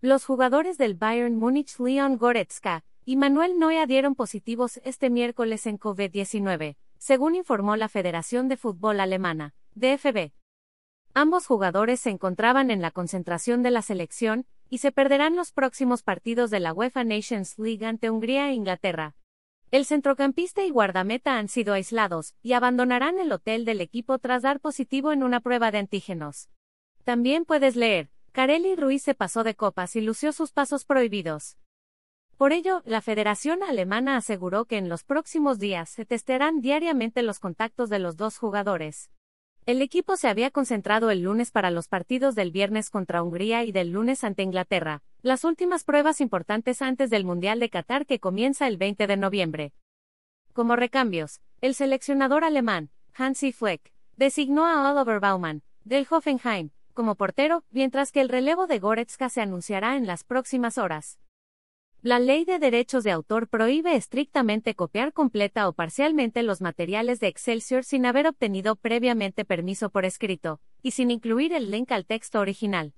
Los jugadores del Bayern Múnich Leon Goretzka y Manuel Neuer dieron positivos este miércoles en COVID-19, según informó la Federación de Fútbol Alemana, DFB. Ambos jugadores se encontraban en la concentración de la selección y se perderán los próximos partidos de la UEFA Nations League ante Hungría e Inglaterra. El centrocampista y guardameta han sido aislados y abandonarán el hotel del equipo tras dar positivo en una prueba de antígenos. También puedes leer, Carelli Ruiz se pasó de copas y lució sus pasos prohibidos. Por ello, la Federación Alemana aseguró que en los próximos días se testearán diariamente los contactos de los dos jugadores. El equipo se había concentrado el lunes para los partidos del viernes contra Hungría y del lunes ante Inglaterra, las últimas pruebas importantes antes del Mundial de Qatar que comienza el 20 de noviembre. Como recambios, el seleccionador alemán, Hansi Fleck, designó a Oliver Baumann, del Hoffenheim, como portero, mientras que el relevo de Goretzka se anunciará en las próximas horas. La ley de derechos de autor prohíbe estrictamente copiar completa o parcialmente los materiales de Excelsior sin haber obtenido previamente permiso por escrito, y sin incluir el link al texto original.